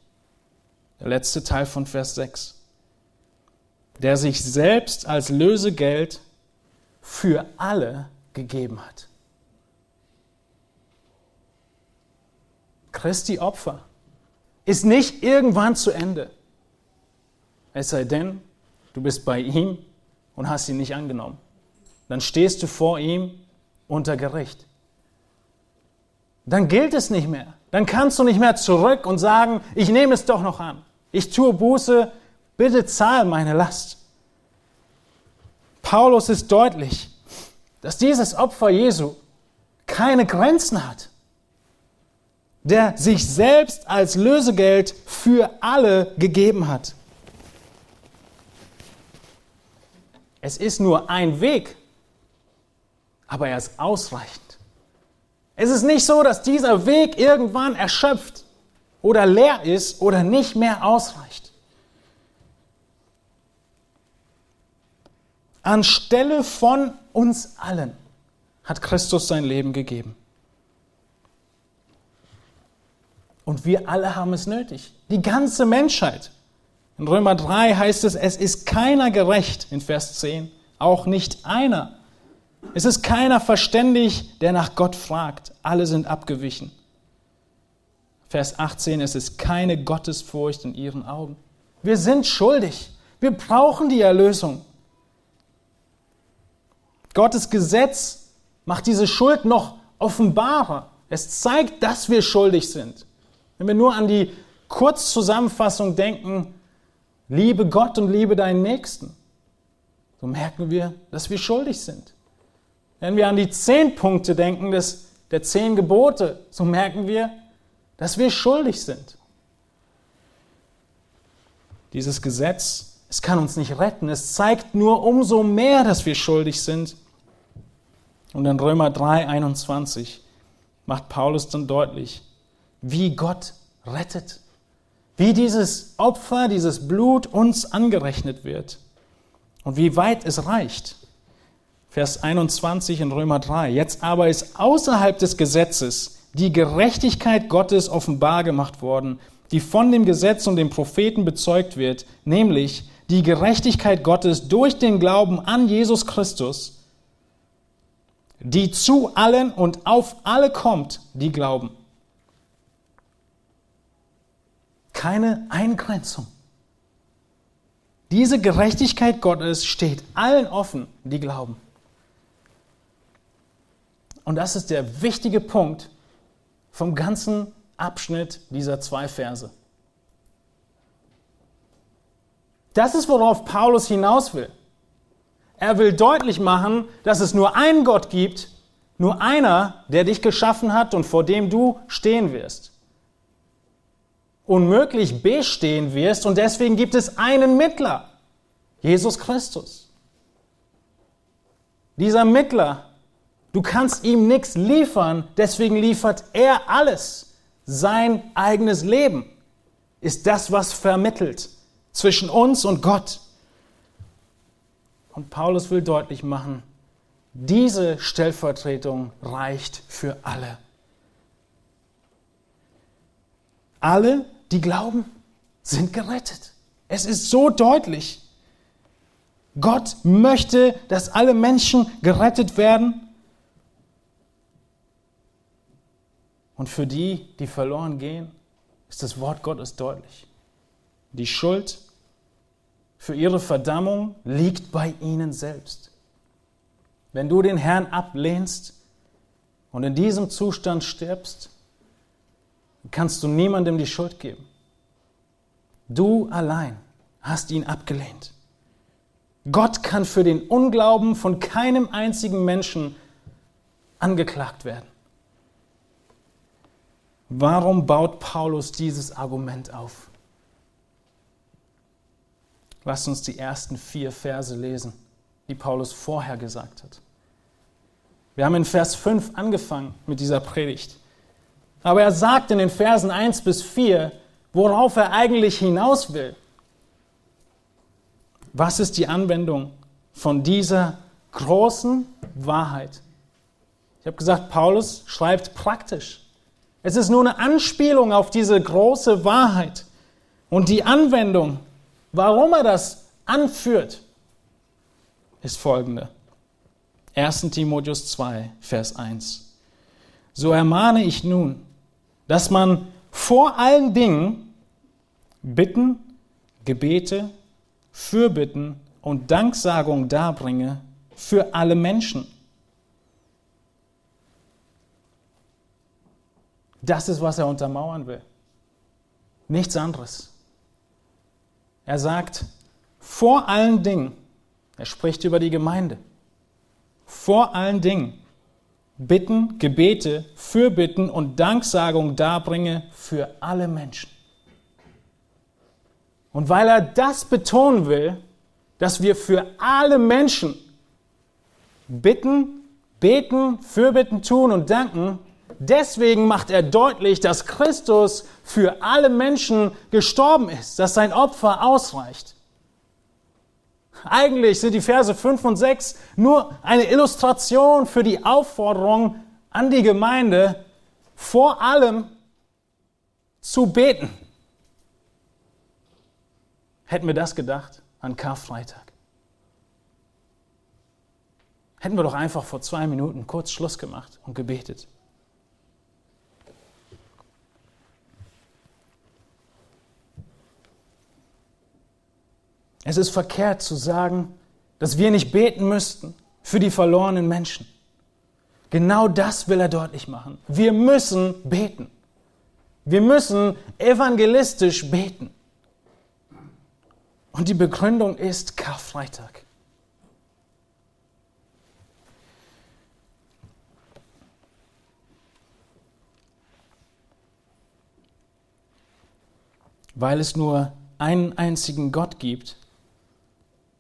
Der letzte Teil von Vers 6. Der sich selbst als Lösegeld für alle gegeben hat. Christi Opfer ist nicht irgendwann zu Ende. Es sei denn, du bist bei ihm und hast ihn nicht angenommen. Dann stehst du vor ihm unter Gericht. Dann gilt es nicht mehr. Dann kannst du nicht mehr zurück und sagen, ich nehme es doch noch an. Ich tue Buße, bitte zahl meine Last. Paulus ist deutlich, dass dieses Opfer Jesu keine Grenzen hat der sich selbst als Lösegeld für alle gegeben hat. Es ist nur ein Weg, aber er ist ausreichend. Es ist nicht so, dass dieser Weg irgendwann erschöpft oder leer ist oder nicht mehr ausreicht. Anstelle von uns allen hat Christus sein Leben gegeben. Und wir alle haben es nötig. Die ganze Menschheit. In Römer 3 heißt es, es ist keiner gerecht, in Vers 10, auch nicht einer. Es ist keiner verständig, der nach Gott fragt. Alle sind abgewichen. Vers 18, es ist keine Gottesfurcht in ihren Augen. Wir sind schuldig. Wir brauchen die Erlösung. Gottes Gesetz macht diese Schuld noch offenbarer. Es zeigt, dass wir schuldig sind. Wenn wir nur an die Kurzzusammenfassung denken, liebe Gott und liebe deinen Nächsten, so merken wir, dass wir schuldig sind. Wenn wir an die zehn Punkte denken des, der zehn Gebote, so merken wir, dass wir schuldig sind. Dieses Gesetz, es kann uns nicht retten, es zeigt nur umso mehr, dass wir schuldig sind. Und in Römer 3, 21 macht Paulus dann deutlich, wie Gott rettet, wie dieses Opfer, dieses Blut uns angerechnet wird und wie weit es reicht. Vers 21 in Römer 3. Jetzt aber ist außerhalb des Gesetzes die Gerechtigkeit Gottes offenbar gemacht worden, die von dem Gesetz und dem Propheten bezeugt wird, nämlich die Gerechtigkeit Gottes durch den Glauben an Jesus Christus, die zu allen und auf alle kommt, die glauben. Keine Eingrenzung. Diese Gerechtigkeit Gottes steht allen offen, die glauben. Und das ist der wichtige Punkt vom ganzen Abschnitt dieser zwei Verse. Das ist, worauf Paulus hinaus will. Er will deutlich machen, dass es nur einen Gott gibt, nur einer, der dich geschaffen hat und vor dem du stehen wirst. Unmöglich bestehen wirst und deswegen gibt es einen Mittler, Jesus Christus. Dieser Mittler Du kannst ihm nichts liefern, deswegen liefert er alles. Sein eigenes Leben ist das, was vermittelt zwischen uns und Gott. Und Paulus will deutlich machen, diese Stellvertretung reicht für alle. Alle, die glauben, sind gerettet. Es ist so deutlich. Gott möchte, dass alle Menschen gerettet werden Und für die, die verloren gehen, ist das Wort Gottes deutlich. Die Schuld für ihre Verdammung liegt bei ihnen selbst. Wenn du den Herrn ablehnst und in diesem Zustand stirbst, kannst du niemandem die Schuld geben. Du allein hast ihn abgelehnt. Gott kann für den Unglauben von keinem einzigen Menschen angeklagt werden. Warum baut Paulus dieses Argument auf? Lasst uns die ersten vier Verse lesen, die Paulus vorher gesagt hat. Wir haben in Vers 5 angefangen mit dieser Predigt. Aber er sagt in den Versen 1 bis 4, worauf er eigentlich hinaus will. Was ist die Anwendung von dieser großen Wahrheit? Ich habe gesagt, Paulus schreibt praktisch. Es ist nur eine Anspielung auf diese große Wahrheit. Und die Anwendung, warum er das anführt, ist folgende. 1 Timotheus 2, Vers 1. So ermahne ich nun, dass man vor allen Dingen Bitten, Gebete, Fürbitten und Danksagung darbringe für alle Menschen Das ist, was er untermauern will. Nichts anderes. Er sagt, vor allen Dingen, er spricht über die Gemeinde, vor allen Dingen Bitten, Gebete, Fürbitten und Danksagung darbringe für alle Menschen. Und weil er das betonen will, dass wir für alle Menschen bitten, beten, Fürbitten tun und danken, Deswegen macht er deutlich, dass Christus für alle Menschen gestorben ist, dass sein Opfer ausreicht. Eigentlich sind die Verse 5 und 6 nur eine Illustration für die Aufforderung an die Gemeinde, vor allem zu beten. Hätten wir das gedacht an Karfreitag? Hätten wir doch einfach vor zwei Minuten kurz Schluss gemacht und gebetet. Es ist verkehrt zu sagen, dass wir nicht beten müssten für die verlorenen Menschen. Genau das will er deutlich machen. Wir müssen beten. Wir müssen evangelistisch beten. Und die Begründung ist Karfreitag. weil es nur einen einzigen Gott gibt,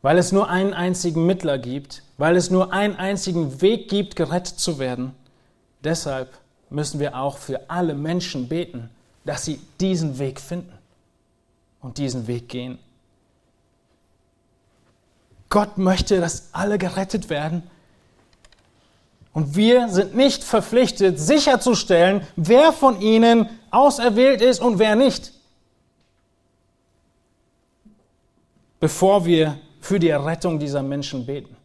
weil es nur einen einzigen Mittler gibt, weil es nur einen einzigen Weg gibt, gerettet zu werden. Deshalb müssen wir auch für alle Menschen beten, dass sie diesen Weg finden und diesen Weg gehen. Gott möchte, dass alle gerettet werden. Und wir sind nicht verpflichtet, sicherzustellen, wer von ihnen auserwählt ist und wer nicht. Bevor wir für die Errettung dieser Menschen beten.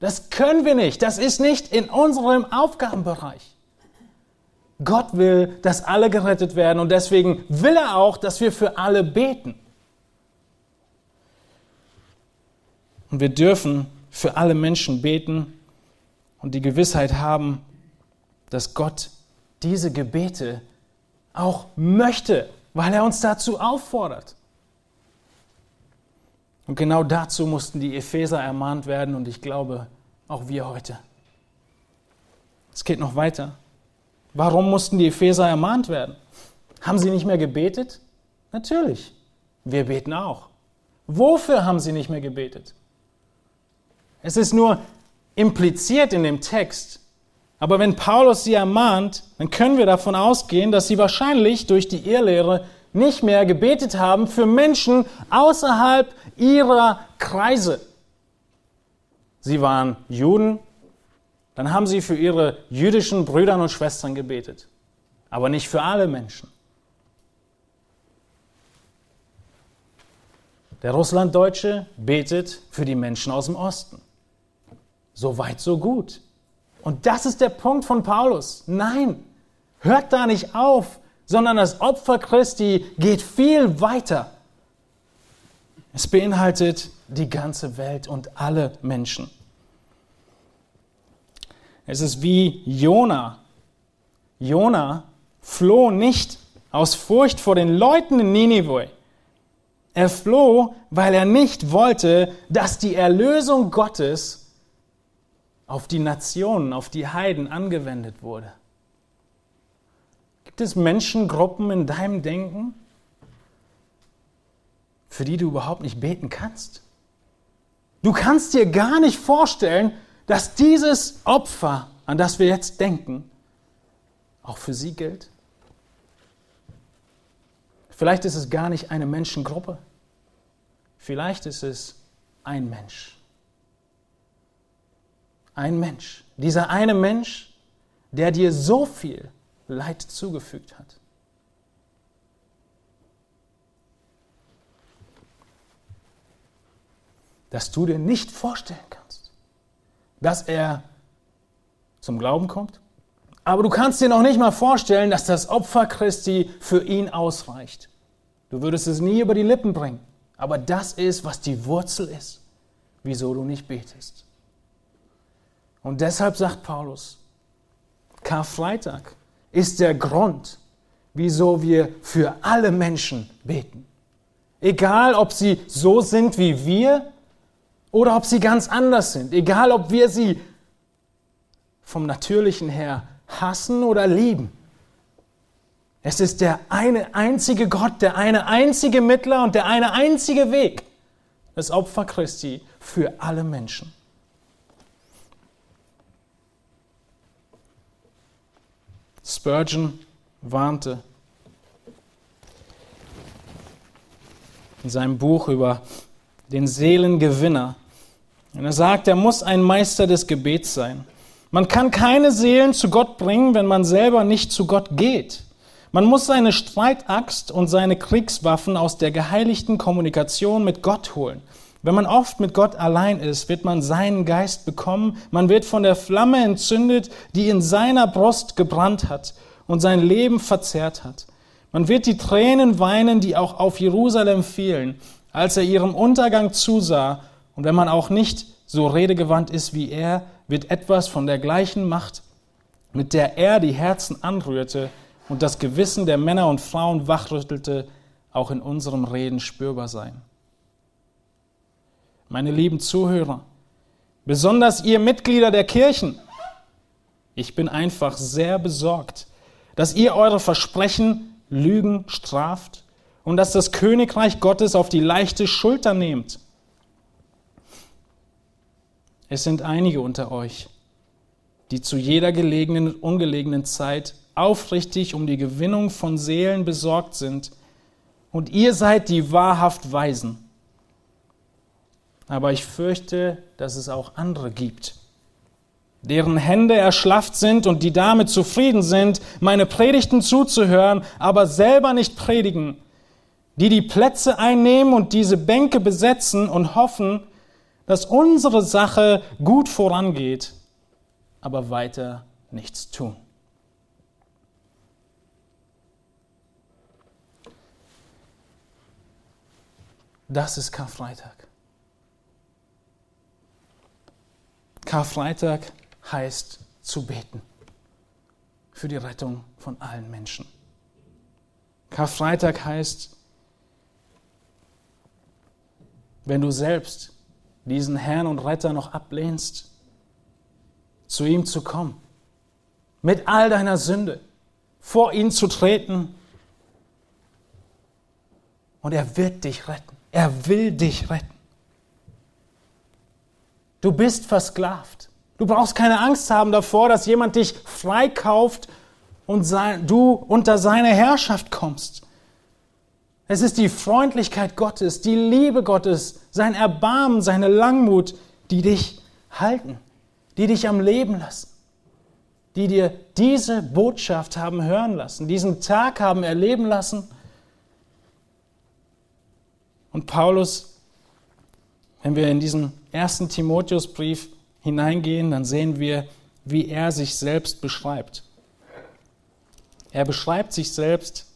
Das können wir nicht. Das ist nicht in unserem Aufgabenbereich. Gott will, dass alle gerettet werden und deswegen will er auch, dass wir für alle beten. Und wir dürfen für alle Menschen beten und die Gewissheit haben, dass Gott diese Gebete auch möchte, weil er uns dazu auffordert. Und genau dazu mussten die Epheser ermahnt werden und ich glaube auch wir heute. Es geht noch weiter. Warum mussten die Epheser ermahnt werden? Haben sie nicht mehr gebetet? Natürlich. Wir beten auch. Wofür haben sie nicht mehr gebetet? Es ist nur impliziert in dem Text. Aber wenn Paulus sie ermahnt, dann können wir davon ausgehen, dass sie wahrscheinlich durch die Irrlehre nicht mehr gebetet haben für Menschen außerhalb ihrer Kreise. Sie waren Juden, dann haben sie für ihre jüdischen Brüder und Schwestern gebetet, aber nicht für alle Menschen. Der Russlanddeutsche betet für die Menschen aus dem Osten. So weit, so gut. Und das ist der Punkt von Paulus. Nein, hört da nicht auf, sondern das Opfer Christi geht viel weiter. Es beinhaltet die ganze Welt und alle Menschen. Es ist wie Jona. Jona floh nicht aus Furcht vor den Leuten in Ninive. Er floh, weil er nicht wollte, dass die Erlösung Gottes auf die Nationen, auf die Heiden angewendet wurde. Gibt es Menschengruppen in deinem Denken, für die du überhaupt nicht beten kannst? Du kannst dir gar nicht vorstellen, dass dieses Opfer, an das wir jetzt denken, auch für sie gilt. Vielleicht ist es gar nicht eine Menschengruppe. Vielleicht ist es ein Mensch ein Mensch, dieser eine Mensch, der dir so viel Leid zugefügt hat. Dass du dir nicht vorstellen kannst, dass er zum Glauben kommt, aber du kannst dir noch nicht mal vorstellen, dass das Opfer Christi für ihn ausreicht. Du würdest es nie über die Lippen bringen, aber das ist, was die Wurzel ist, wieso du nicht betest. Und deshalb sagt Paulus, Karfreitag ist der Grund, wieso wir für alle Menschen beten. Egal, ob sie so sind wie wir oder ob sie ganz anders sind. Egal, ob wir sie vom Natürlichen her hassen oder lieben. Es ist der eine einzige Gott, der eine einzige Mittler und der eine einzige Weg, das Opfer Christi für alle Menschen. Spurgeon warnte in seinem Buch über den Seelengewinner. Und er sagt, er muss ein Meister des Gebets sein. Man kann keine Seelen zu Gott bringen, wenn man selber nicht zu Gott geht. Man muss seine Streitaxt und seine Kriegswaffen aus der geheiligten Kommunikation mit Gott holen. Wenn man oft mit Gott allein ist, wird man seinen Geist bekommen, man wird von der Flamme entzündet, die in seiner Brust gebrannt hat und sein Leben verzehrt hat. Man wird die Tränen weinen, die auch auf Jerusalem fielen, als er ihrem Untergang zusah, und wenn man auch nicht so redegewandt ist wie er, wird etwas von der gleichen Macht, mit der er die Herzen anrührte und das Gewissen der Männer und Frauen wachrüttelte, auch in unserem Reden spürbar sein meine lieben Zuhörer, besonders ihr Mitglieder der Kirchen, ich bin einfach sehr besorgt, dass ihr eure Versprechen Lügen straft und dass das Königreich Gottes auf die leichte Schulter nehmt. Es sind einige unter euch, die zu jeder gelegenen und ungelegenen Zeit aufrichtig um die Gewinnung von Seelen besorgt sind, und ihr seid die wahrhaft Weisen. Aber ich fürchte, dass es auch andere gibt, deren Hände erschlafft sind und die damit zufrieden sind, meine Predigten zuzuhören, aber selber nicht predigen, die die Plätze einnehmen und diese Bänke besetzen und hoffen, dass unsere Sache gut vorangeht, aber weiter nichts tun. Das ist Karfreitag. Karfreitag heißt zu beten für die Rettung von allen Menschen. Karfreitag heißt, wenn du selbst diesen Herrn und Retter noch ablehnst, zu ihm zu kommen, mit all deiner Sünde, vor ihn zu treten und er wird dich retten. Er will dich retten. Du bist versklavt. Du brauchst keine Angst haben davor, dass jemand dich freikauft und du unter seine Herrschaft kommst. Es ist die Freundlichkeit Gottes, die Liebe Gottes, sein Erbarmen, seine Langmut, die dich halten, die dich am Leben lassen, die dir diese Botschaft haben hören lassen, diesen Tag haben erleben lassen und Paulus, wenn wir in diesen ersten Timotheusbrief hineingehen, dann sehen wir, wie er sich selbst beschreibt. Er beschreibt sich selbst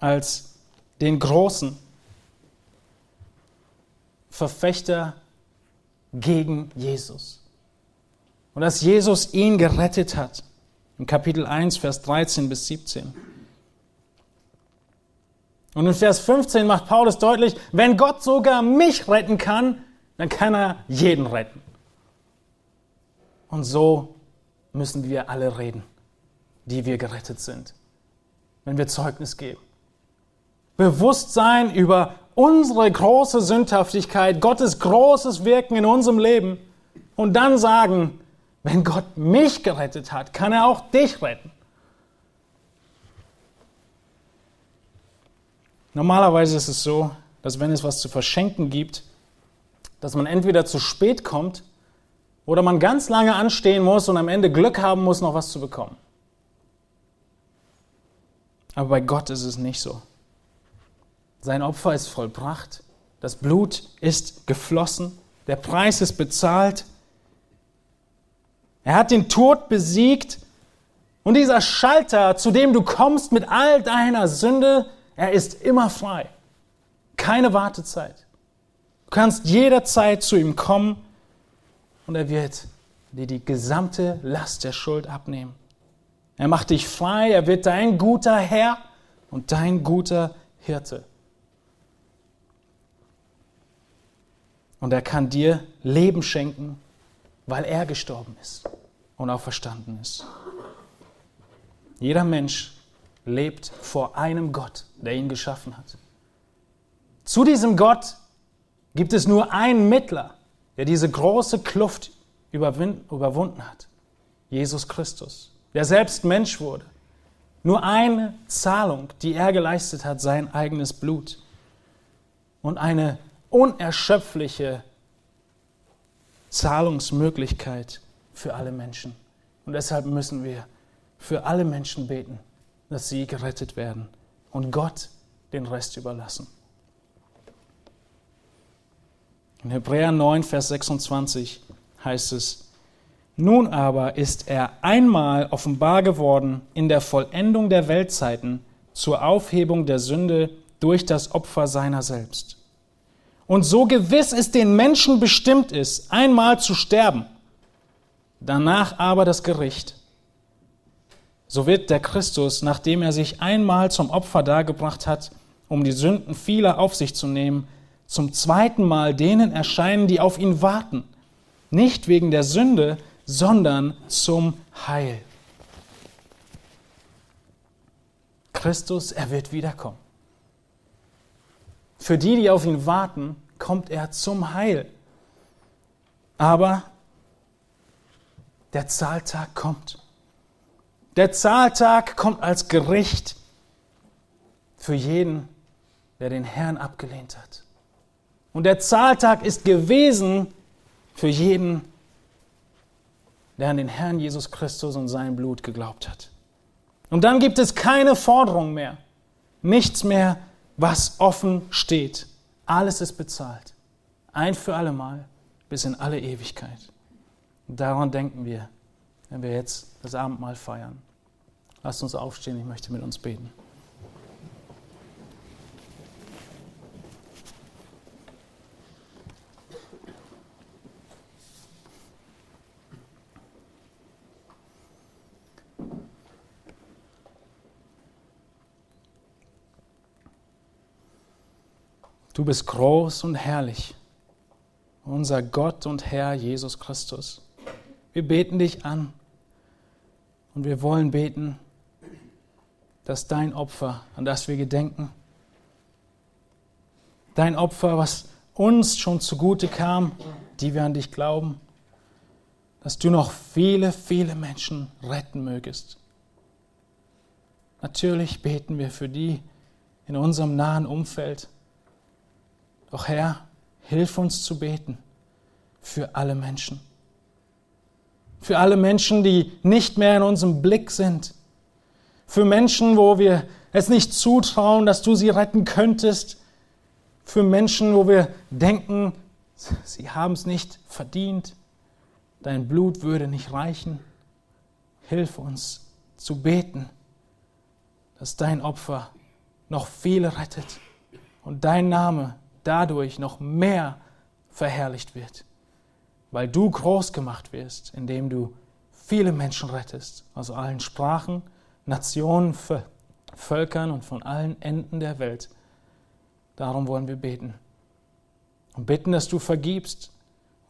als den großen Verfechter gegen Jesus. Und dass Jesus ihn gerettet hat. In Kapitel 1, Vers 13 bis 17. Und in Vers 15 macht Paulus deutlich, wenn Gott sogar mich retten kann, dann kann er jeden retten. Und so müssen wir alle reden, die wir gerettet sind, wenn wir Zeugnis geben. Bewusstsein über unsere große Sündhaftigkeit, Gottes großes Wirken in unserem Leben und dann sagen, wenn Gott mich gerettet hat, kann er auch dich retten. Normalerweise ist es so, dass wenn es was zu verschenken gibt, dass man entweder zu spät kommt oder man ganz lange anstehen muss und am Ende Glück haben muss, noch was zu bekommen. Aber bei Gott ist es nicht so. Sein Opfer ist vollbracht, das Blut ist geflossen, der Preis ist bezahlt. Er hat den Tod besiegt und dieser Schalter, zu dem du kommst mit all deiner Sünde, er ist immer frei. Keine Wartezeit. Du kannst jederzeit zu ihm kommen und er wird dir die gesamte Last der Schuld abnehmen. Er macht dich frei, er wird dein guter Herr und dein guter Hirte. Und er kann dir Leben schenken, weil er gestorben ist und auch verstanden ist. Jeder Mensch lebt vor einem Gott, der ihn geschaffen hat. Zu diesem Gott gibt es nur einen Mittler, der diese große Kluft überwunden hat. Jesus Christus, der selbst Mensch wurde. Nur eine Zahlung, die er geleistet hat, sein eigenes Blut. Und eine unerschöpfliche Zahlungsmöglichkeit für alle Menschen. Und deshalb müssen wir für alle Menschen beten dass sie gerettet werden und Gott den Rest überlassen. In Hebräer 9, Vers 26 heißt es, nun aber ist er einmal offenbar geworden in der Vollendung der Weltzeiten zur Aufhebung der Sünde durch das Opfer seiner selbst. Und so gewiss es den Menschen bestimmt ist, einmal zu sterben, danach aber das Gericht, so wird der Christus, nachdem er sich einmal zum Opfer dargebracht hat, um die Sünden vieler auf sich zu nehmen, zum zweiten Mal denen erscheinen, die auf ihn warten, nicht wegen der Sünde, sondern zum Heil. Christus, er wird wiederkommen. Für die, die auf ihn warten, kommt er zum Heil. Aber der Zahltag kommt. Der Zahltag kommt als Gericht für jeden, der den Herrn abgelehnt hat. Und der Zahltag ist gewesen für jeden, der an den Herrn Jesus Christus und sein Blut geglaubt hat. Und dann gibt es keine Forderung mehr, nichts mehr, was offen steht. Alles ist bezahlt, ein für alle Mal, bis in alle Ewigkeit. Und daran denken wir, wenn wir jetzt das Abendmahl feiern. Lasst uns aufstehen, ich möchte mit uns beten. Du bist groß und herrlich, unser Gott und Herr Jesus Christus. Wir beten dich an und wir wollen beten, dass dein Opfer, an das wir gedenken, dein Opfer, was uns schon zugute kam, die wir an dich glauben, dass du noch viele, viele Menschen retten mögest. Natürlich beten wir für die in unserem nahen Umfeld, doch Herr, hilf uns zu beten für alle Menschen. Für alle Menschen, die nicht mehr in unserem Blick sind. Für Menschen, wo wir es nicht zutrauen, dass du sie retten könntest. Für Menschen, wo wir denken, sie haben es nicht verdient. Dein Blut würde nicht reichen. Hilf uns zu beten, dass dein Opfer noch viele rettet und dein Name dadurch noch mehr verherrlicht wird, weil du groß gemacht wirst, indem du viele Menschen rettest. Aus allen Sprachen, Nationen, Völkern und von allen Enden der Welt. Darum wollen wir beten. Und bitten, dass du vergibst,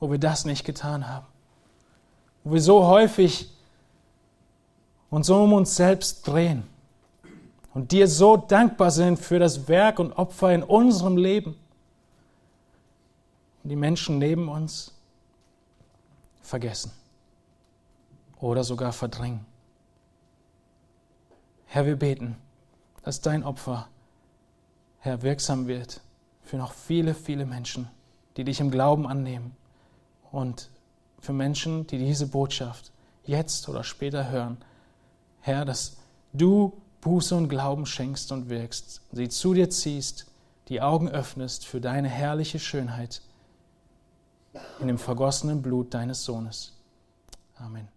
wo wir das nicht getan haben, wo wir so häufig uns so um uns selbst drehen und dir so dankbar sind für das Werk und Opfer in unserem Leben die Menschen neben uns vergessen oder sogar verdrängen. Herr, wir beten, dass dein Opfer, Herr, wirksam wird für noch viele, viele Menschen, die dich im Glauben annehmen und für Menschen, die diese Botschaft jetzt oder später hören. Herr, dass du Buße und Glauben schenkst und wirkst, sie zu dir ziehst, die Augen öffnest für deine herrliche Schönheit in dem vergossenen Blut deines Sohnes. Amen.